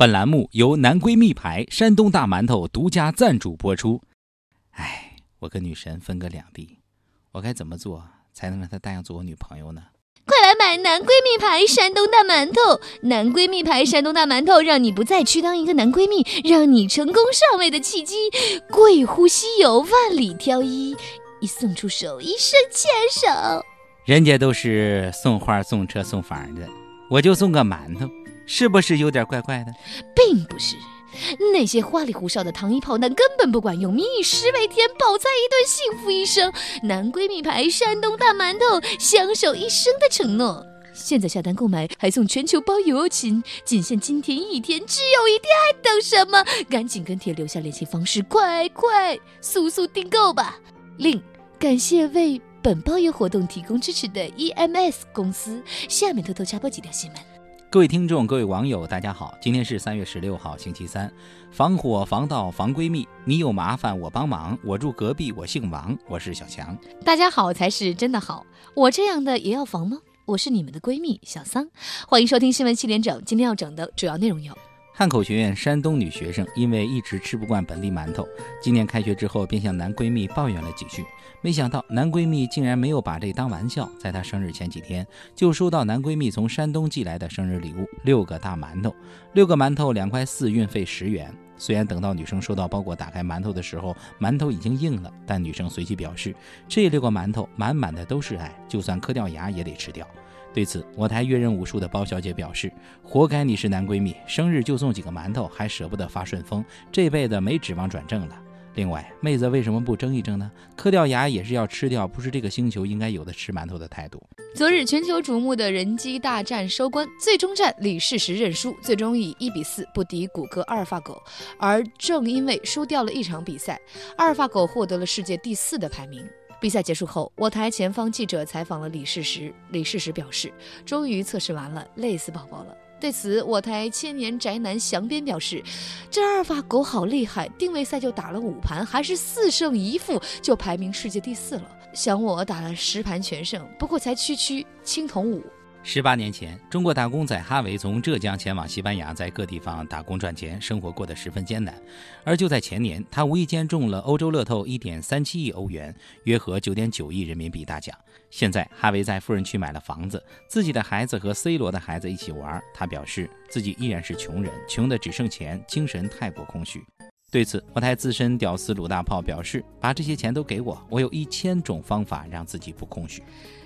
本栏目由男闺蜜牌山东大馒头独家赞助播出。哎，我跟女神分隔两地，我该怎么做才能让她答应做我女朋友呢？快来买男闺蜜牌山东大馒头！男闺蜜牌山东大馒头，让你不再去当一个男闺蜜，让你成功上位的契机。贵乎稀有，万里挑一，一送出手，一生牵手。人家都是送花、送车、送房的，我就送个馒头，是不是有点怪怪的？并不是，那些花里胡哨的糖衣炮弹根本不管用，民以食为天，饱餐一顿，幸福一生。男闺蜜牌山东大馒头，相守一生的承诺。现在下单购买还送全球包邮哦，亲！仅限今天一天，只有一天，还等什么？赶紧跟帖留下联系方式，快快速速订购吧！另感谢为本包邮活动提供支持的 EMS 公司。下面偷偷插播几条新闻。各位听众、各位网友，大家好，今天是三月十六号，星期三。防火防盗防闺蜜，你有麻烦我帮忙。我住隔壁，我姓王，我是小强。大家好才是真的好，我这样的也要防吗？我是你们的闺蜜小桑，欢迎收听新闻七点整。今天要整的主要内容有：汉口学院山东女学生因为一直吃不惯本地馒头，今年开学之后便向男闺蜜抱怨了几句，没想到男闺蜜竟然没有把这当玩笑，在她生日前几天就收到男闺蜜从山东寄来的生日礼物——六个大馒头，六个馒头两块四，运费十元。虽然等到女生收到包裹打开馒头的时候，馒头已经硬了，但女生随即表示，这六个馒头满满的都是爱，就算磕掉牙也得吃掉。对此，我台阅人无数的包小姐表示：“活该你是男闺蜜，生日就送几个馒头，还舍不得发顺丰，这辈子没指望转正了。”另外，妹子为什么不争一争呢？磕掉牙也是要吃掉，不是这个星球应该有的吃馒头的态度。昨日全球瞩目的人机大战收官，最终战李世石认输，最终以一比四不敌谷歌阿尔法狗。而正因为输掉了一场比赛，阿尔法狗获得了世界第四的排名。比赛结束后，我台前方记者采访了李世石，李世石表示，终于测试完了，累死宝宝了。对此，我台千年宅男翔边表示，这阿尔法狗好厉害，定位赛就打了五盘，还是四胜一负，就排名世界第四了。想我打了十盘全胜，不过才区区青铜五。十八年前，中国打工仔哈维从浙江前往西班牙，在各地方打工赚钱，生活过得十分艰难。而就在前年，他无意间中了欧洲乐透一点三七亿欧元，约合九点九亿人民币大奖。现在，哈维在富人区买了房子，自己的孩子和 C 罗的孩子一起玩。他表示自己依然是穷人，穷的只剩钱，精神太过空虚。对此，我台资深屌丝鲁大炮表示：“把这些钱都给我，我有一千种方法让自己不空虚。”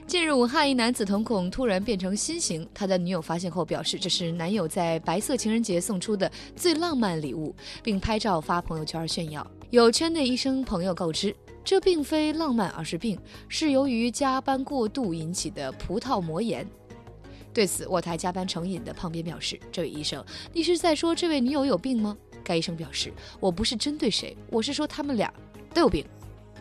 近日，武汉一男子瞳孔突然变成心形，他的女友发现后表示，这是男友在白色情人节送出的最浪漫礼物，并拍照发朋友圈炫耀。有圈内医生朋友告知，这并非浪漫，而是病，是由于加班过度引起的葡萄膜炎。对此，我台加班成瘾的胖边表示：“这位医生，你是在说这位女友有病吗？”该医生表示：“我不是针对谁，我是说他们俩都有病。”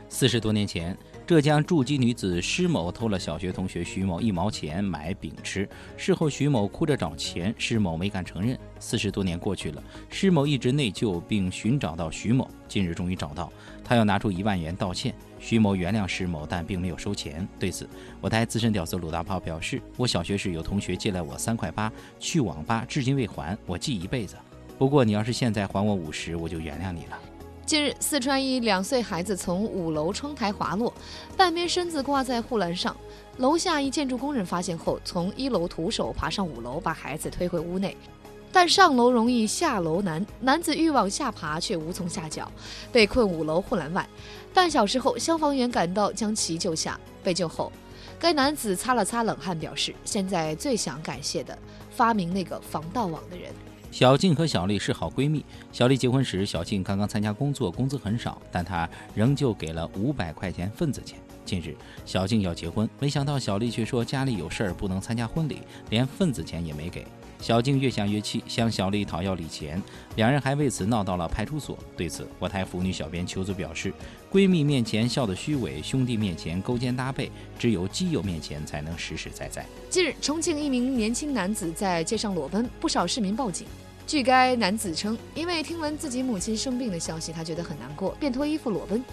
四十多年前。浙江筑基女子施某偷了小学同学徐某一毛钱买饼吃，事后徐某哭着找钱，施某没敢承认。四十多年过去了，施某一直内疚，并寻找到徐某，近日终于找到，他要拿出一万元道歉。徐某原谅施某，但并没有收钱。对此，我台资深屌丝鲁大炮表示：“我小学时有同学借了我三块八去网吧，至今未还，我记一辈子。不过你要是现在还我五十，我就原谅你了。”近日，四川一两岁孩子从五楼窗台滑落，半边身子挂在护栏上。楼下一建筑工人发现后，从一楼徒手爬上五楼，把孩子推回屋内。但上楼容易下楼难，男子欲往下爬却无从下脚，被困五楼护栏外。半小时后，消防员赶到将其救下。被救后，该男子擦了擦冷汗，表示现在最想感谢的发明那个防盗网的人。小静和小丽是好闺蜜。小丽结婚时，小静刚刚参加工作，工资很少，但她仍旧给了五百块钱份子钱。近日，小静要结婚，没想到小丽却说家里有事儿不能参加婚礼，连份子钱也没给。小静越想越气，向小丽讨要礼钱，两人还为此闹到了派出所。对此，我台妇女小编秋子表示：“闺蜜面前笑得虚伪，兄弟面前勾肩搭背，只有基友面前才能实实在在。”近日，重庆一名年轻男子在街上裸奔，不少市民报警。据该男子称，因为听闻自己母亲生病的消息，他觉得很难过，便脱衣服裸奔。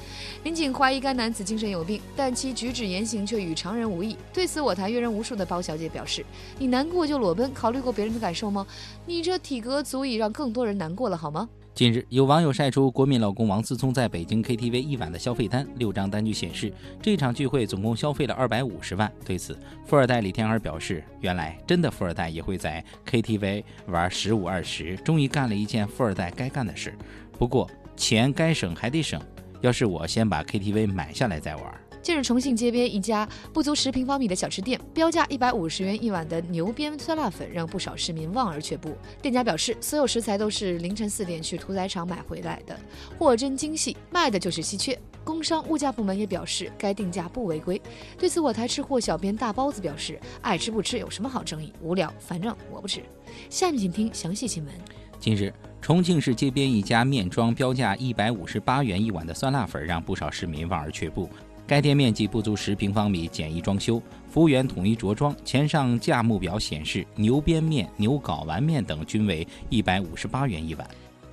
民警怀疑该男子精神有病，但其举止言行却与常人无异。对此，我台阅人无数的包小姐表示：“你难过就裸奔，考虑过别人的感受吗？你这体格足以让更多人难过了，好吗？”近日，有网友晒出国民老公王思聪在北京 KTV 一晚的消费单，六张单据显示，这场聚会总共消费了二百五十万。对此，富二代李天儿表示：“原来真的富二代也会在 KTV 玩十五二十，终于干了一件富二代该干的事。不过钱该省还得省，要是我先把 KTV 买下来再玩。”近日，重庆街边一家不足十平方米的小吃店，标价一百五十元一碗的牛鞭酸辣粉让不少市民望而却步。店家表示，所有食材都是凌晨四点去屠宰场买回来的，货真精细，卖的就是稀缺。工商物价部门也表示，该定价不违规。对此，我台吃货小编大包子表示：“爱吃不吃有什么好争议？无聊，反正我不吃。”下面请听详细新闻。近日，重庆市街边一家面庄标价一百五十八元一碗的酸辣粉让不少市民望而却步。该店面积不足十平方米，简易装修，服务员统一着装。前上价目表显示，牛鞭面、牛睾丸面等均为一百五十八元一碗。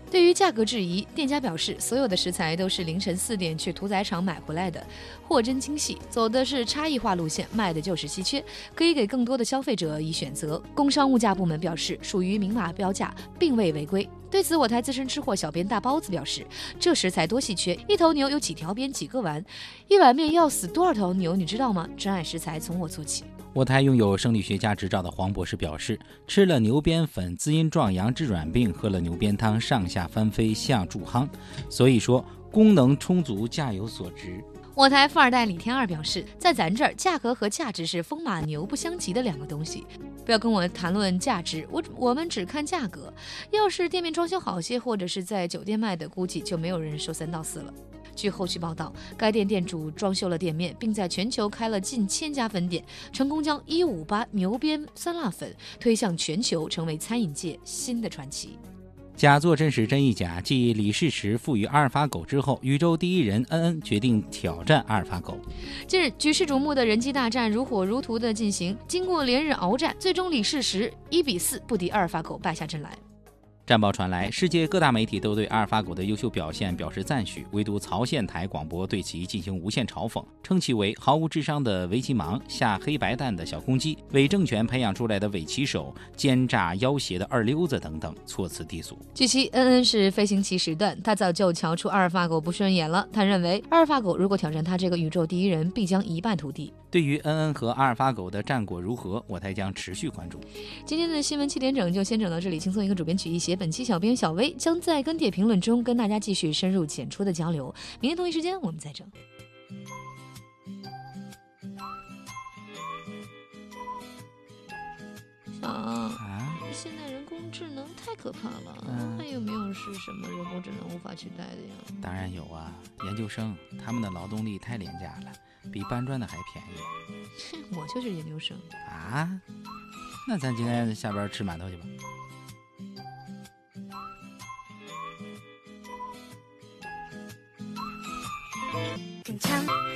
对于价格质疑，店家表示，所有的食材都是凌晨四点去屠宰场买回来的，货真精细，走的是差异化路线，卖的就是稀缺，可以给更多的消费者以选择。工商物价部门表示，属于明码标价，并未违规。对此，我台资深吃货小编大包子表示，这食材多稀缺，一头牛有几条鞭、几个丸，一碗面要死多少头牛，你知道吗？珍爱食材，从我做起。我台拥有生理学家执照的黄博士表示，吃了牛鞭粉滋阴壮阳治软病，喝了牛鞭汤上下翻飞像助夯。所以说，功能充足，价有所值。我台富二代李天二表示，在咱这儿，价格和价值是风马牛不相及的两个东西。不要跟我谈论价值，我我们只看价格。要是店面装修好些，或者是在酒店卖的，估计就没有人说三道四了。据后续报道，该店店主装修了店面，并在全球开了近千家分店，成功将一五八牛鞭酸辣粉推向全球，成为餐饮界新的传奇。假作真时真亦假。继李世石赋予阿尔法狗之后，宇宙第一人恩恩决定挑战阿尔法狗。近日，举世瞩目的人机大战如火如荼的进行，经过连日鏖战，最终李世石一比四不敌阿尔法狗，败下阵来。战报传来，世界各大媒体都对阿尔法狗的优秀表现表示赞许，唯独曹县台广播对其进行无限嘲讽，称其为毫无智商的围棋盲、下黑白蛋的小公鸡、伪政权培养出来的伪棋手、奸诈要挟的二流子等等，措辞低俗。据悉，恩恩是飞行棋时段，他早就瞧出阿尔法狗不顺眼了。他认为，阿尔法狗如果挑战他这个宇宙第一人，必将一败涂地。对于恩恩和阿尔法狗的战果如何，我台将持续关注。今天的新闻七点整就先整到这里，轻松一个主编曲一写。本期小编小薇将在跟帖评论中跟大家继续深入浅出的交流。明天同一时间我们再整。小啊，现在人工智能太可怕了，还有没有是什么人工智能无法取代的呀？当然有啊，研究生他们的劳动力太廉价了，比搬砖的还便宜。我就是研究生啊，那咱今天下班吃馒头去吧。更强。